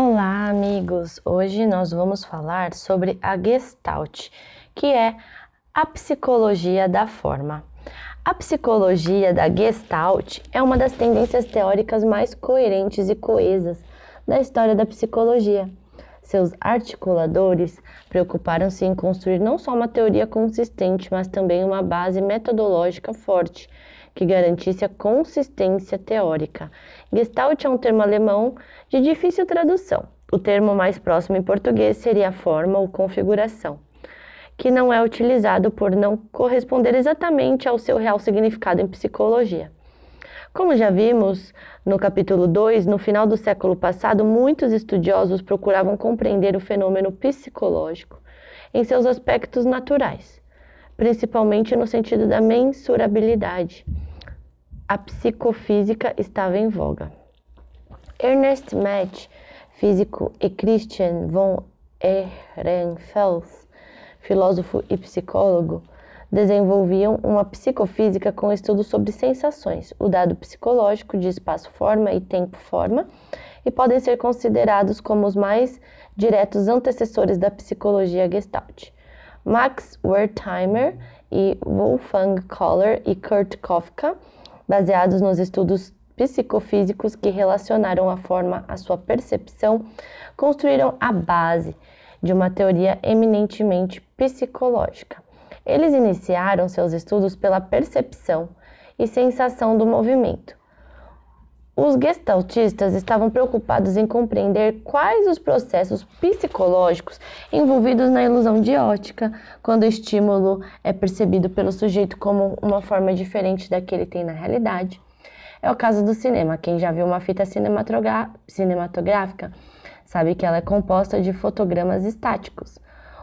Olá, amigos! Hoje nós vamos falar sobre a Gestalt, que é a psicologia da forma. A psicologia da Gestalt é uma das tendências teóricas mais coerentes e coesas da história da psicologia. Seus articuladores preocuparam-se em construir não só uma teoria consistente, mas também uma base metodológica forte que garantisse a consistência teórica. Gestalt é um termo alemão de difícil tradução. O termo mais próximo em português seria forma ou configuração, que não é utilizado por não corresponder exatamente ao seu real significado em psicologia. Como já vimos no capítulo 2, no final do século passado, muitos estudiosos procuravam compreender o fenômeno psicológico em seus aspectos naturais, principalmente no sentido da mensurabilidade a psicofísica estava em voga. Ernest Mach, físico, e Christian von Ehrenfels, filósofo e psicólogo, desenvolviam uma psicofísica com estudos sobre sensações, o dado psicológico de espaço-forma e tempo-forma, e podem ser considerados como os mais diretos antecessores da psicologia Gestalt. Max Wertheimer e Wolfgang Kohler e Kurt Kofka baseados nos estudos psicofísicos que relacionaram a forma à sua percepção, construíram a base de uma teoria eminentemente psicológica. Eles iniciaram seus estudos pela percepção e sensação do movimento. Os gestaltistas estavam preocupados em compreender quais os processos psicológicos envolvidos na ilusão de ótica, quando o estímulo é percebido pelo sujeito como uma forma diferente da que ele tem na realidade. É o caso do cinema. Quem já viu uma fita cinematográfica sabe que ela é composta de fotogramas estáticos.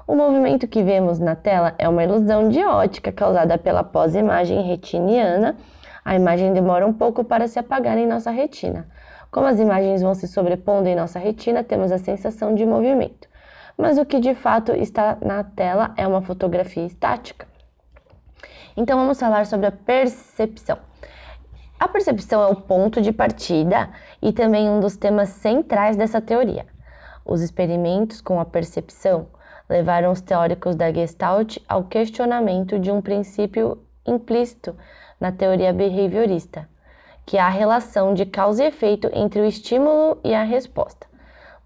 O movimento que vemos na tela é uma ilusão de ótica causada pela pós-imagem retiniana a imagem demora um pouco para se apagar em nossa retina. Como as imagens vão se sobrepondo em nossa retina, temos a sensação de movimento. Mas o que de fato está na tela é uma fotografia estática. Então vamos falar sobre a percepção. A percepção é o ponto de partida e também um dos temas centrais dessa teoria. Os experimentos com a percepção levaram os teóricos da Gestalt ao questionamento de um princípio implícito na teoria behaviorista, que é a relação de causa e efeito entre o estímulo e a resposta.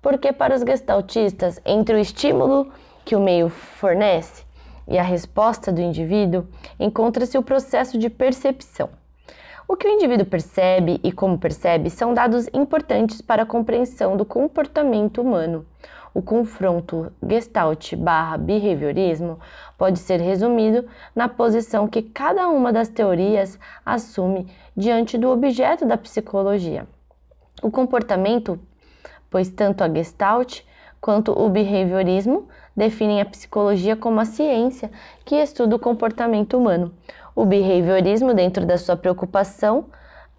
Porque para os gestaltistas, entre o estímulo que o meio fornece e a resposta do indivíduo, encontra-se o processo de percepção. O que o indivíduo percebe e como percebe são dados importantes para a compreensão do comportamento humano. O confronto Gestalt barra behaviorismo pode ser resumido na posição que cada uma das teorias assume diante do objeto da psicologia. O comportamento, pois tanto a Gestalt quanto o behaviorismo definem a psicologia como a ciência que estuda o comportamento humano. O behaviorismo, dentro da sua preocupação,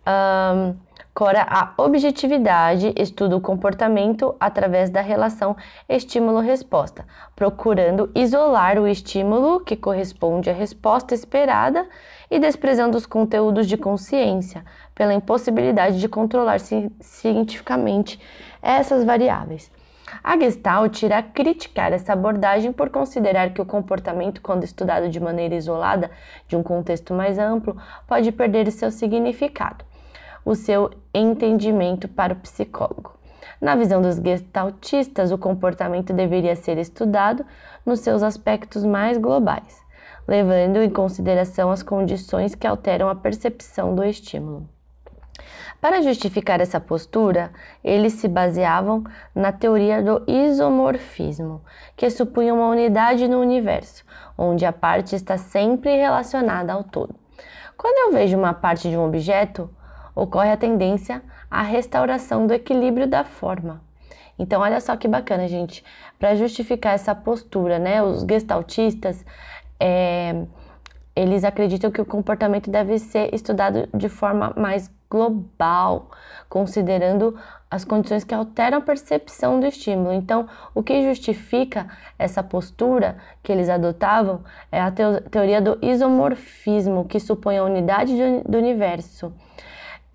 um, Cora a objetividade, estuda o comportamento através da relação estímulo-resposta, procurando isolar o estímulo que corresponde à resposta esperada e desprezando os conteúdos de consciência pela impossibilidade de controlar cientificamente essas variáveis. A Gestalt irá criticar essa abordagem por considerar que o comportamento, quando estudado de maneira isolada de um contexto mais amplo, pode perder seu significado o seu entendimento para o psicólogo. Na visão dos gestaltistas, o comportamento deveria ser estudado nos seus aspectos mais globais, levando em consideração as condições que alteram a percepção do estímulo. Para justificar essa postura, eles se baseavam na teoria do isomorfismo, que supunha uma unidade no universo, onde a parte está sempre relacionada ao todo. Quando eu vejo uma parte de um objeto, ocorre a tendência à restauração do equilíbrio da forma. Então, olha só que bacana, gente. Para justificar essa postura, né? Os gestaltistas, é, eles acreditam que o comportamento deve ser estudado de forma mais global, considerando as condições que alteram a percepção do estímulo. Então, o que justifica essa postura que eles adotavam é a teoria do isomorfismo, que supõe a unidade do universo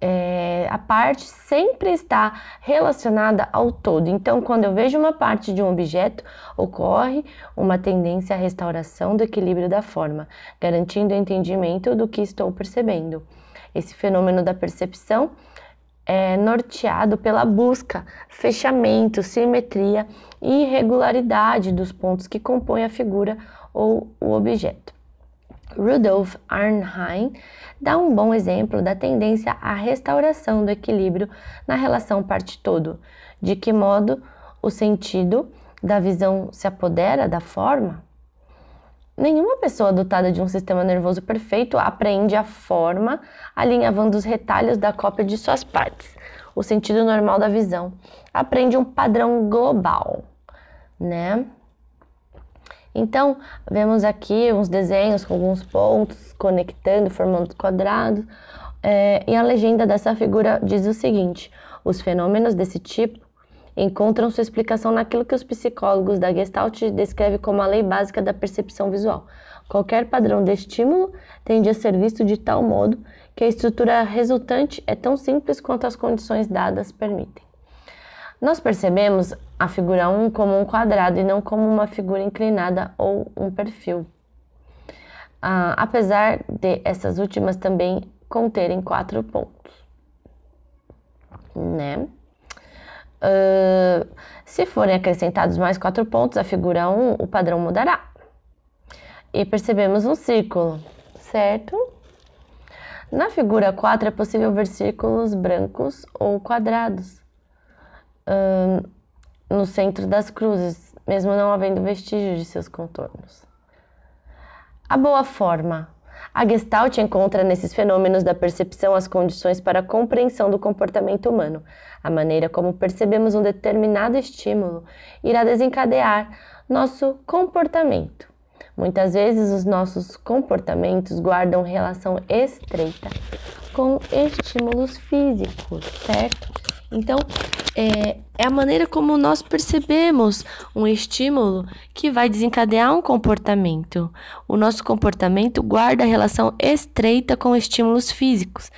é, a parte sempre está relacionada ao todo. Então, quando eu vejo uma parte de um objeto, ocorre uma tendência à restauração do equilíbrio da forma, garantindo o entendimento do que estou percebendo. Esse fenômeno da percepção é norteado pela busca, fechamento, simetria e regularidade dos pontos que compõem a figura ou o objeto. Rudolf Arnheim dá um bom exemplo da tendência à restauração do equilíbrio na relação parte-todo, de que modo o sentido da visão se apodera da forma. Nenhuma pessoa dotada de um sistema nervoso perfeito apreende a forma alinhavando os retalhos da cópia de suas partes, o sentido normal da visão. Aprende um padrão global, né? Então, vemos aqui uns desenhos com alguns pontos conectando, formando quadrados. É, e a legenda dessa figura diz o seguinte: os fenômenos desse tipo encontram sua explicação naquilo que os psicólogos da Gestalt descrevem como a lei básica da percepção visual. Qualquer padrão de estímulo tende a ser visto de tal modo que a estrutura resultante é tão simples quanto as condições dadas permitem. Nós percebemos a figura 1 como um quadrado e não como uma figura inclinada ou um perfil. Ah, apesar de essas últimas também conterem quatro pontos. Né? Uh, se forem acrescentados mais quatro pontos à figura 1, o padrão mudará. E percebemos um círculo, certo? Na figura 4 é possível ver círculos brancos ou quadrados uh, no centro das cruzes, mesmo não havendo vestígios de seus contornos. A boa forma. A Gestalt encontra nesses fenômenos da percepção as condições para a compreensão do comportamento humano. A maneira como percebemos um determinado estímulo irá desencadear nosso comportamento. Muitas vezes os nossos comportamentos guardam relação estreita com estímulos físicos, certo? Então, é, é a maneira como nós percebemos um estímulo que vai desencadear um comportamento. O nosso comportamento guarda relação estreita com estímulos físicos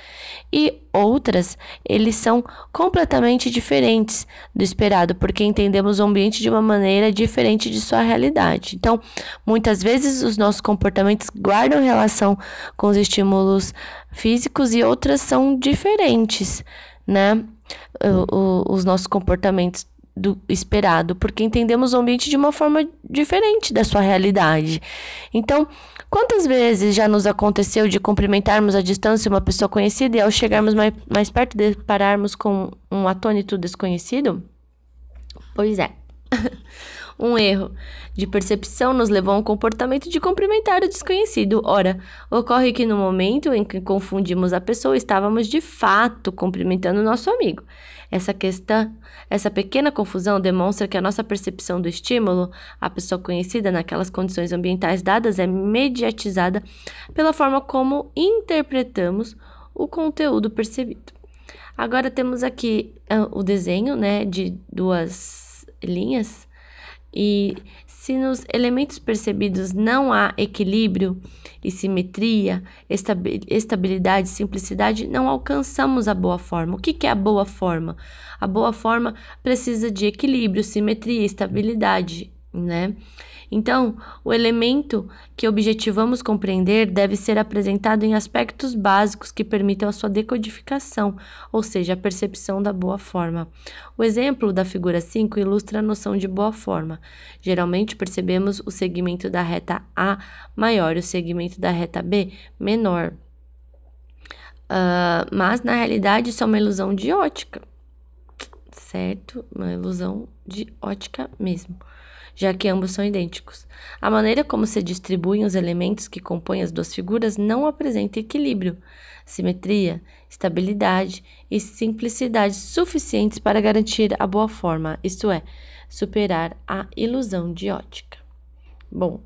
e outras, eles são completamente diferentes do esperado, porque entendemos o ambiente de uma maneira diferente de sua realidade. Então, muitas vezes os nossos comportamentos guardam relação com os estímulos físicos e outras são diferentes, né? O, os nossos comportamentos do esperado, porque entendemos o ambiente de uma forma diferente da sua realidade. Então, quantas vezes já nos aconteceu de cumprimentarmos à distância uma pessoa conhecida e ao chegarmos mais, mais perto depararmos com um atônito desconhecido? Pois é. Um erro de percepção nos levou a um comportamento de cumprimentar o desconhecido. Ora, ocorre que no momento em que confundimos a pessoa, estávamos de fato cumprimentando o nosso amigo. Essa questão, essa pequena confusão demonstra que a nossa percepção do estímulo, a pessoa conhecida naquelas condições ambientais dadas, é mediatizada pela forma como interpretamos o conteúdo percebido. Agora temos aqui uh, o desenho, né, de duas linhas e se nos elementos percebidos não há equilíbrio e simetria, estabilidade, simplicidade, não alcançamos a boa forma. O que é a boa forma? A boa forma precisa de equilíbrio, simetria, estabilidade, né? Então, o elemento que objetivamos compreender deve ser apresentado em aspectos básicos que permitam a sua decodificação, ou seja, a percepção da boa forma. O exemplo da figura 5 ilustra a noção de boa forma. Geralmente percebemos o segmento da reta A maior e o segmento da reta B menor. Uh, mas na realidade isso é uma ilusão de ótica, certo? Uma ilusão de ótica mesmo já que ambos são idênticos. A maneira como se distribuem os elementos que compõem as duas figuras não apresenta equilíbrio, simetria, estabilidade e simplicidade suficientes para garantir a boa forma, isto é, superar a ilusão de ótica. Bom,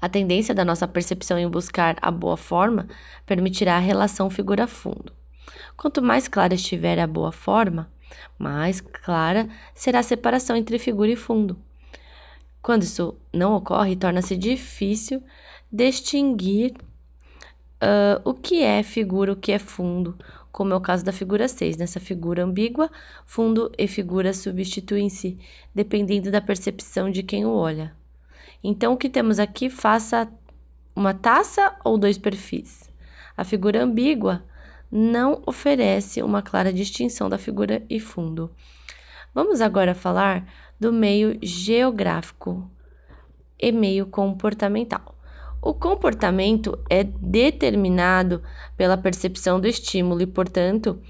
a tendência da nossa percepção em buscar a boa forma permitirá a relação figura-fundo. Quanto mais clara estiver a boa forma, mais clara será a separação entre figura e fundo. Quando isso não ocorre, torna-se difícil distinguir uh, o que é figura, o que é fundo, como é o caso da figura 6. Nessa figura ambígua, fundo e figura substituem-se, dependendo da percepção de quem o olha. Então, o que temos aqui, faça uma taça ou dois perfis. A figura ambígua não oferece uma clara distinção da figura e fundo. Vamos agora falar do meio geográfico e meio comportamental. O comportamento é determinado pela percepção do estímulo e, portanto,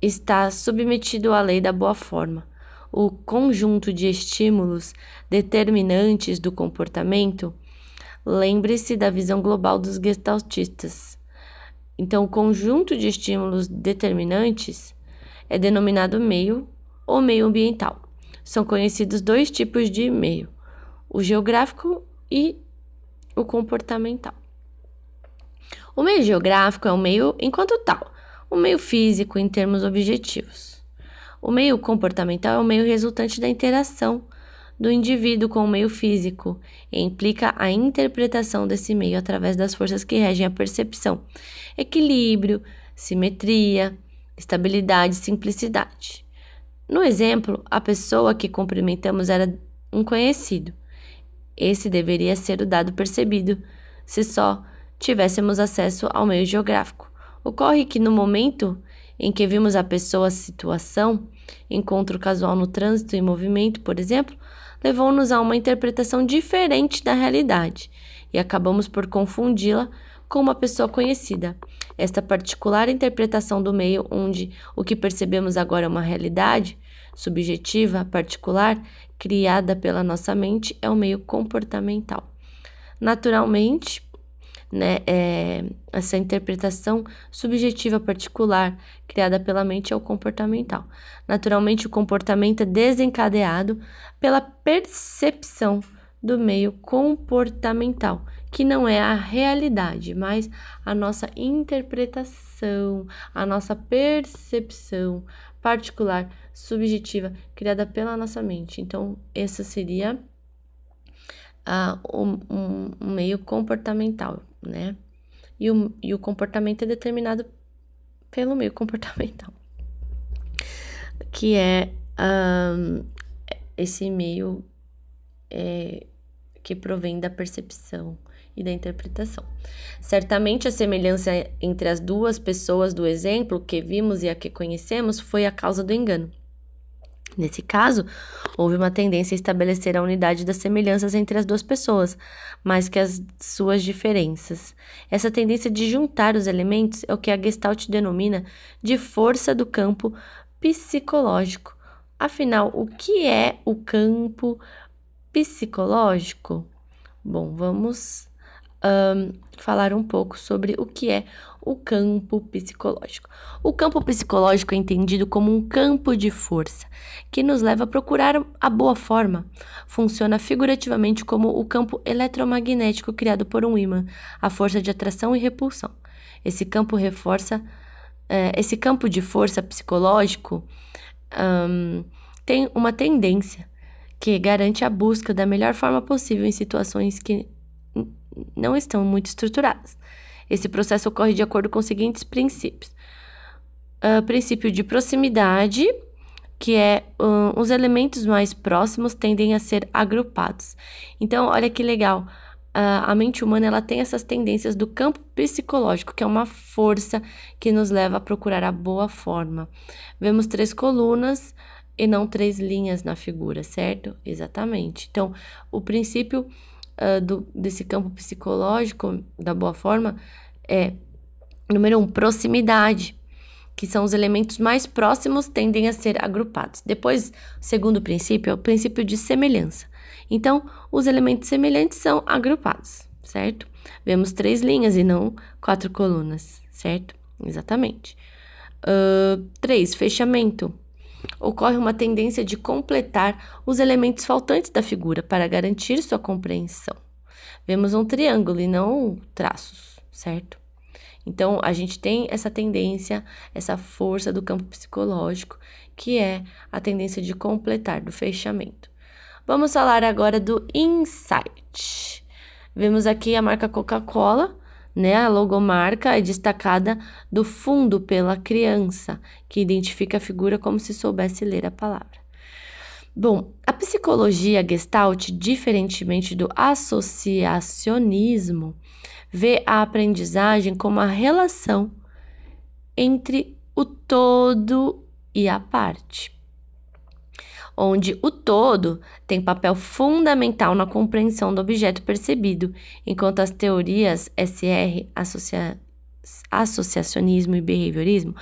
está submetido à lei da boa forma. O conjunto de estímulos determinantes do comportamento, lembre-se da visão global dos gestaltistas. Então, o conjunto de estímulos determinantes é denominado meio ou meio ambiental. São conhecidos dois tipos de meio: o geográfico e o comportamental. O meio geográfico é o meio enquanto tal, o meio físico em termos objetivos. O meio comportamental é o meio resultante da interação do indivíduo com o meio físico e implica a interpretação desse meio através das forças que regem a percepção, equilíbrio, simetria, estabilidade simplicidade. No exemplo, a pessoa que cumprimentamos era um conhecido. Esse deveria ser o dado percebido, se só tivéssemos acesso ao meio geográfico. Ocorre que no momento em que vimos a pessoa, situação, encontro casual no trânsito e movimento, por exemplo, levou-nos a uma interpretação diferente da realidade e acabamos por confundi-la com uma pessoa conhecida. Esta particular interpretação do meio, onde o que percebemos agora é uma realidade subjetiva, particular, criada pela nossa mente é o meio comportamental. Naturalmente, né, é, essa interpretação subjetiva particular criada pela mente é o comportamental. Naturalmente, o comportamento é desencadeado pela percepção do meio comportamental, que não é a realidade, mas a nossa interpretação, a nossa percepção particular subjetiva criada pela nossa mente. Então, essa seria uh, um, um, meio comportamental, né? E o, e o comportamento é determinado pelo meio comportamental, que é um, esse meio é, que provém da percepção e da interpretação. Certamente a semelhança entre as duas pessoas do exemplo que vimos e a que conhecemos foi a causa do engano. Nesse caso, houve uma tendência a estabelecer a unidade das semelhanças entre as duas pessoas, mais que as suas diferenças. Essa tendência de juntar os elementos é o que a Gestalt denomina de força do campo psicológico. Afinal, o que é o campo psicológico? Bom, vamos um, falar um pouco sobre o que é o campo psicológico. O campo psicológico é entendido como um campo de força que nos leva a procurar a boa forma. Funciona figurativamente como o campo eletromagnético criado por um ímã, a força de atração e repulsão. Esse campo reforça, é, esse campo de força psicológico um, tem uma tendência que garante a busca da melhor forma possível em situações que não estão muito estruturadas. Esse processo ocorre de acordo com os seguintes princípios: uh, princípio de proximidade, que é uh, os elementos mais próximos tendem a ser agrupados. Então, olha que legal. Uh, a mente humana ela tem essas tendências do campo psicológico, que é uma força que nos leva a procurar a boa forma. Vemos três colunas e não três linhas na figura, certo? Exatamente. Então, o princípio uh, do, desse campo psicológico da boa forma é, número um, proximidade, que são os elementos mais próximos tendem a ser agrupados. Depois, segundo princípio é o princípio de semelhança. Então, os elementos semelhantes são agrupados, certo? Vemos três linhas e não quatro colunas, certo? Exatamente. Uh, três, fechamento ocorre uma tendência de completar os elementos faltantes da figura para garantir sua compreensão. Vemos um triângulo e não traços, certo? Então, a gente tem essa tendência, essa força do campo psicológico, que é a tendência de completar, do fechamento. Vamos falar agora do insight. Vemos aqui a marca Coca-Cola, né? A logomarca é destacada do fundo pela criança, que identifica a figura como se soubesse ler a palavra. Bom, a psicologia Gestalt, diferentemente do associacionismo, vê a aprendizagem como a relação entre o todo e a parte onde o todo tem papel fundamental na compreensão do objeto percebido, enquanto as teorias SR, associa associacionismo e behaviorismo,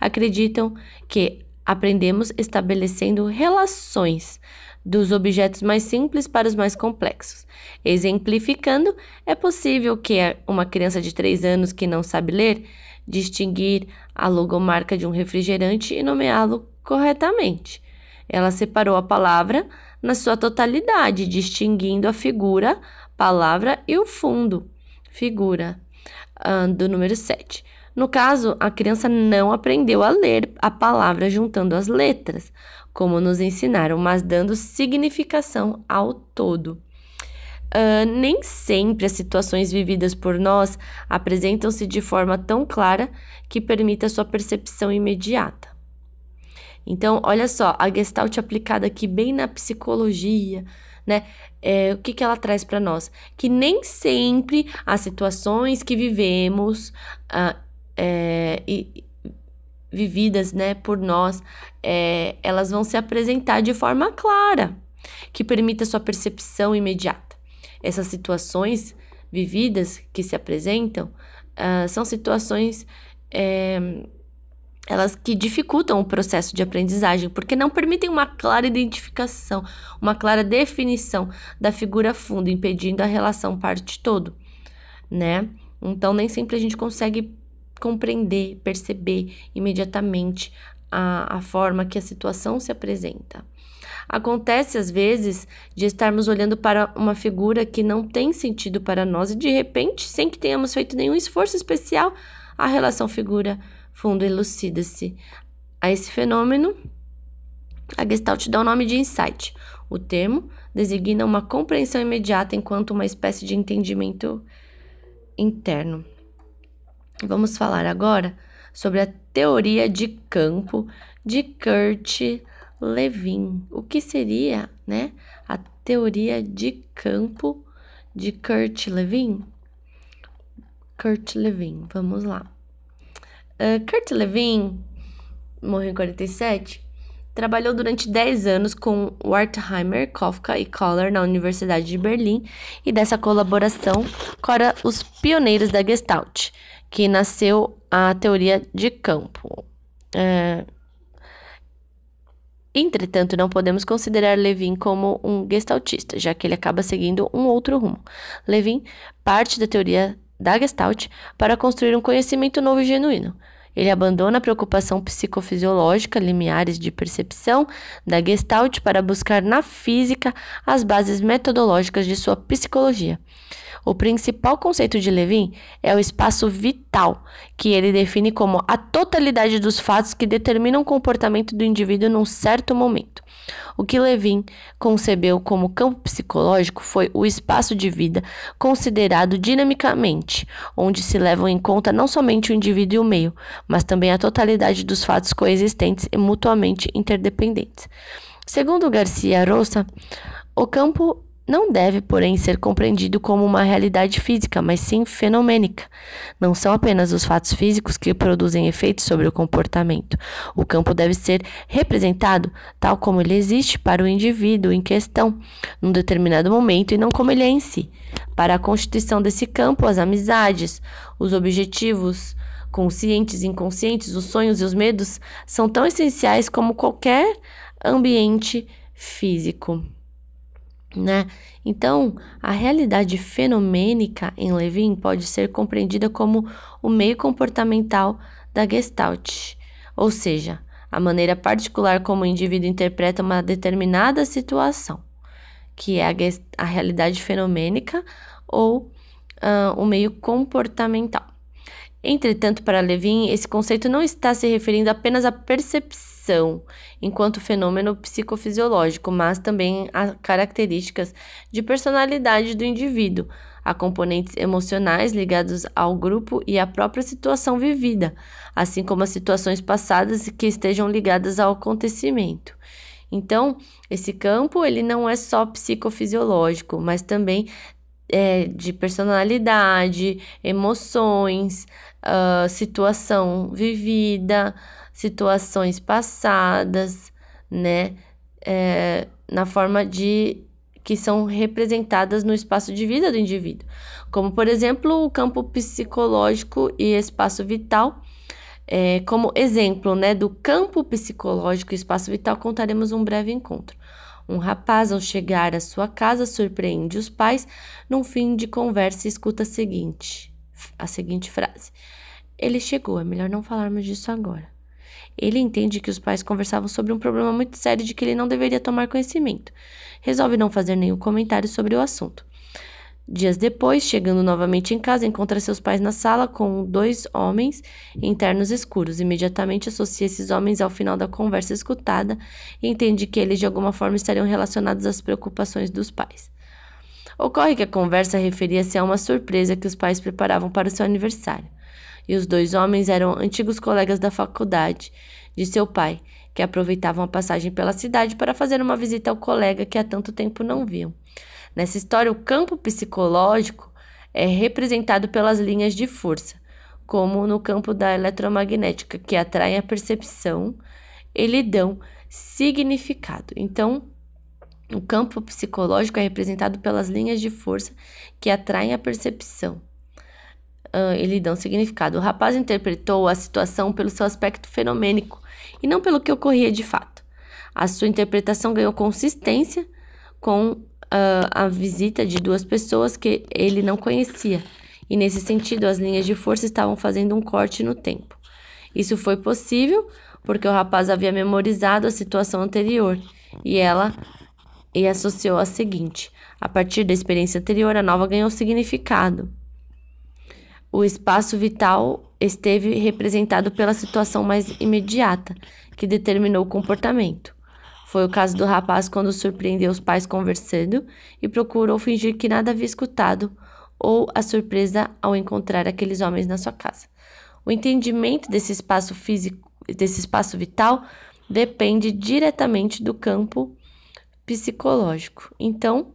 acreditam que aprendemos estabelecendo relações dos objetos mais simples para os mais complexos. Exemplificando, é possível que uma criança de 3 anos que não sabe ler distinguir a logomarca de um refrigerante e nomeá-lo corretamente. Ela separou a palavra na sua totalidade, distinguindo a figura, palavra e o fundo, figura, uh, do número 7. No caso, a criança não aprendeu a ler a palavra juntando as letras, como nos ensinaram, mas dando significação ao todo. Uh, nem sempre as situações vividas por nós apresentam-se de forma tão clara que permita sua percepção imediata. Então, olha só, a Gestalt aplicada aqui bem na psicologia, né? É, o que, que ela traz para nós? Que nem sempre as situações que vivemos uh, é, e, vividas né, por nós, é, elas vão se apresentar de forma clara, que permita sua percepção imediata. Essas situações vividas que se apresentam uh, são situações é, elas que dificultam o processo de aprendizagem, porque não permitem uma clara identificação, uma clara definição da figura fundo, impedindo a relação parte-todo, né? Então, nem sempre a gente consegue compreender, perceber imediatamente a, a forma que a situação se apresenta. Acontece às vezes de estarmos olhando para uma figura que não tem sentido para nós e de repente, sem que tenhamos feito nenhum esforço especial, a relação figura fundo elucida-se a esse fenômeno. A Gestalt dá o nome de insight. O termo designa uma compreensão imediata enquanto uma espécie de entendimento interno. Vamos falar agora sobre a teoria de campo de Kurt Lewin. O que seria, né, a teoria de campo de Kurt Lewin? Kurt Lewin, vamos lá. Uh, Kurt Lewin, morreu em 47, trabalhou durante 10 anos com Wertheimer, Kafka e Kohler na Universidade de Berlim e dessa colaboração cora os pioneiros da Gestalt, que nasceu a teoria de campo. Uh, Entretanto, não podemos considerar Levin como um gestaltista, já que ele acaba seguindo um outro rumo. Levin parte da teoria da Gestalt para construir um conhecimento novo e genuíno. Ele abandona a preocupação psicofisiológica, limiares de percepção da Gestalt para buscar na física as bases metodológicas de sua psicologia. O principal conceito de Levin é o espaço vital, que ele define como a totalidade dos fatos que determinam o comportamento do indivíduo num certo momento. O que Levin concebeu como campo psicológico foi o espaço de vida considerado dinamicamente, onde se levam em conta não somente o indivíduo e o meio, mas também a totalidade dos fatos coexistentes e mutuamente interdependentes. Segundo Garcia Rosa, o campo não deve, porém, ser compreendido como uma realidade física, mas sim fenomênica. Não são apenas os fatos físicos que produzem efeitos sobre o comportamento. O campo deve ser representado tal como ele existe para o indivíduo em questão, num determinado momento, e não como ele é em si. Para a constituição desse campo, as amizades, os objetivos conscientes e inconscientes, os sonhos e os medos são tão essenciais como qualquer ambiente físico né? Então, a realidade fenomênica em Levin pode ser compreendida como o meio comportamental da Gestalt, ou seja, a maneira particular como o indivíduo interpreta uma determinada situação, que é a, a realidade fenomênica ou uh, o meio comportamental. Entretanto, para Levin, esse conceito não está se referindo apenas à percepção enquanto fenômeno psicofisiológico, mas também a características de personalidade do indivíduo, Há componentes emocionais ligados ao grupo e à própria situação vivida, assim como as situações passadas que estejam ligadas ao acontecimento. Então, esse campo ele não é só psicofisiológico, mas também é, de personalidade, emoções, uh, situação vivida, situações passadas, né? É, na forma de que são representadas no espaço de vida do indivíduo, como por exemplo o campo psicológico e espaço vital. É, como exemplo né, do campo psicológico e espaço vital, contaremos um breve encontro. Um rapaz, ao chegar à sua casa, surpreende os pais. Num fim de conversa, escuta a seguinte, a seguinte frase: Ele chegou, é melhor não falarmos disso agora. Ele entende que os pais conversavam sobre um problema muito sério de que ele não deveria tomar conhecimento. Resolve não fazer nenhum comentário sobre o assunto. Dias depois, chegando novamente em casa, encontra seus pais na sala com dois homens em ternos escuros. Imediatamente associa esses homens ao final da conversa escutada e entende que eles de alguma forma estariam relacionados às preocupações dos pais. Ocorre que a conversa referia-se a uma surpresa que os pais preparavam para o seu aniversário. E os dois homens eram antigos colegas da faculdade de seu pai, que aproveitavam a passagem pela cidade para fazer uma visita ao colega que há tanto tempo não viam. Nessa história, o campo psicológico é representado pelas linhas de força, como no campo da eletromagnética, que atraem a percepção e lhe dão significado. Então, o campo psicológico é representado pelas linhas de força que atraem a percepção uh, e lhe dão significado. O rapaz interpretou a situação pelo seu aspecto fenomênico e não pelo que ocorria de fato. A sua interpretação ganhou consistência com uh, a visita de duas pessoas que ele não conhecia, e nesse sentido as linhas de força estavam fazendo um corte no tempo. Isso foi possível porque o rapaz havia memorizado a situação anterior e ela e associou a seguinte: a partir da experiência anterior, a nova ganhou significado. O espaço vital esteve representado pela situação mais imediata, que determinou o comportamento. Foi o caso do rapaz quando surpreendeu os pais conversando e procurou fingir que nada havia escutado, ou a surpresa ao encontrar aqueles homens na sua casa. O entendimento desse espaço físico, desse espaço vital, depende diretamente do campo psicológico. Então,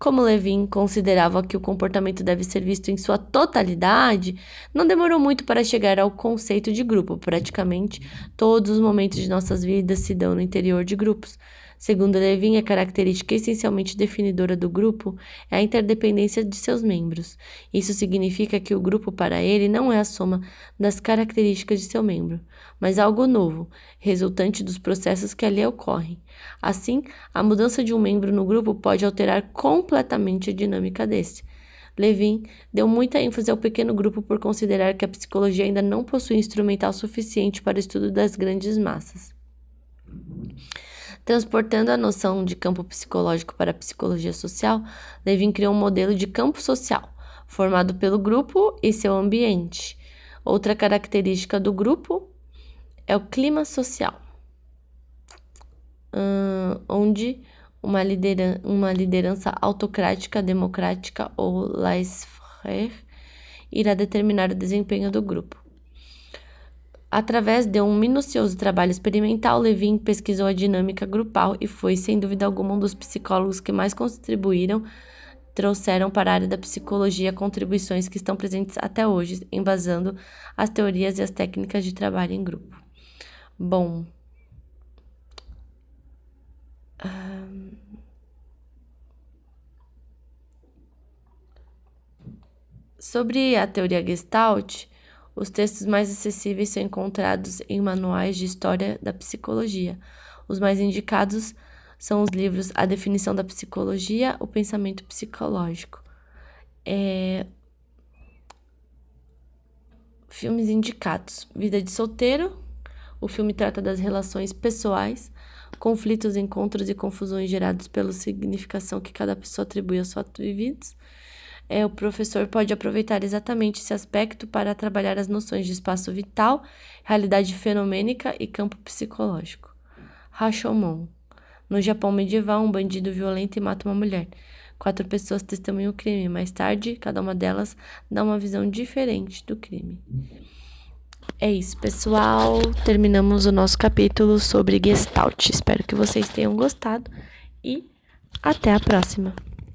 como Levin considerava que o comportamento deve ser visto em sua totalidade, não demorou muito para chegar ao conceito de grupo. Praticamente todos os momentos de nossas vidas se dão no interior de grupos. Segundo Levin, a característica essencialmente definidora do grupo é a interdependência de seus membros. Isso significa que o grupo, para ele, não é a soma das características de seu membro, mas algo novo, resultante dos processos que ali ocorrem. Assim, a mudança de um membro no grupo pode alterar completamente a dinâmica desse. Levin deu muita ênfase ao pequeno grupo por considerar que a psicologia ainda não possui instrumental suficiente para o estudo das grandes massas. Transportando a noção de campo psicológico para a psicologia social, Levin criou um modelo de campo social, formado pelo grupo e seu ambiente. Outra característica do grupo é o clima social, onde uma, lideran uma liderança autocrática, democrática ou laissez-faire irá determinar o desempenho do grupo. Através de um minucioso trabalho experimental, Levin pesquisou a dinâmica grupal e foi, sem dúvida alguma, um dos psicólogos que mais contribuíram, trouxeram para a área da psicologia contribuições que estão presentes até hoje, embasando as teorias e as técnicas de trabalho em grupo. Bom. Sobre a teoria Gestalt, os textos mais acessíveis são encontrados em manuais de história da psicologia. Os mais indicados são os livros A Definição da Psicologia, O Pensamento Psicológico. É... Filmes indicados: Vida de Solteiro. O filme trata das relações pessoais, conflitos, encontros e confusões gerados pela significação que cada pessoa atribui aos fatos vividos é, o professor pode aproveitar exatamente esse aspecto para trabalhar as noções de espaço vital, realidade fenomênica e campo psicológico. Rashomon. No Japão medieval, um bandido violento e mata uma mulher. Quatro pessoas testemunham o crime. Mais tarde, cada uma delas dá uma visão diferente do crime. É isso, pessoal. Terminamos o nosso capítulo sobre Gestalt. Espero que vocês tenham gostado e até a próxima.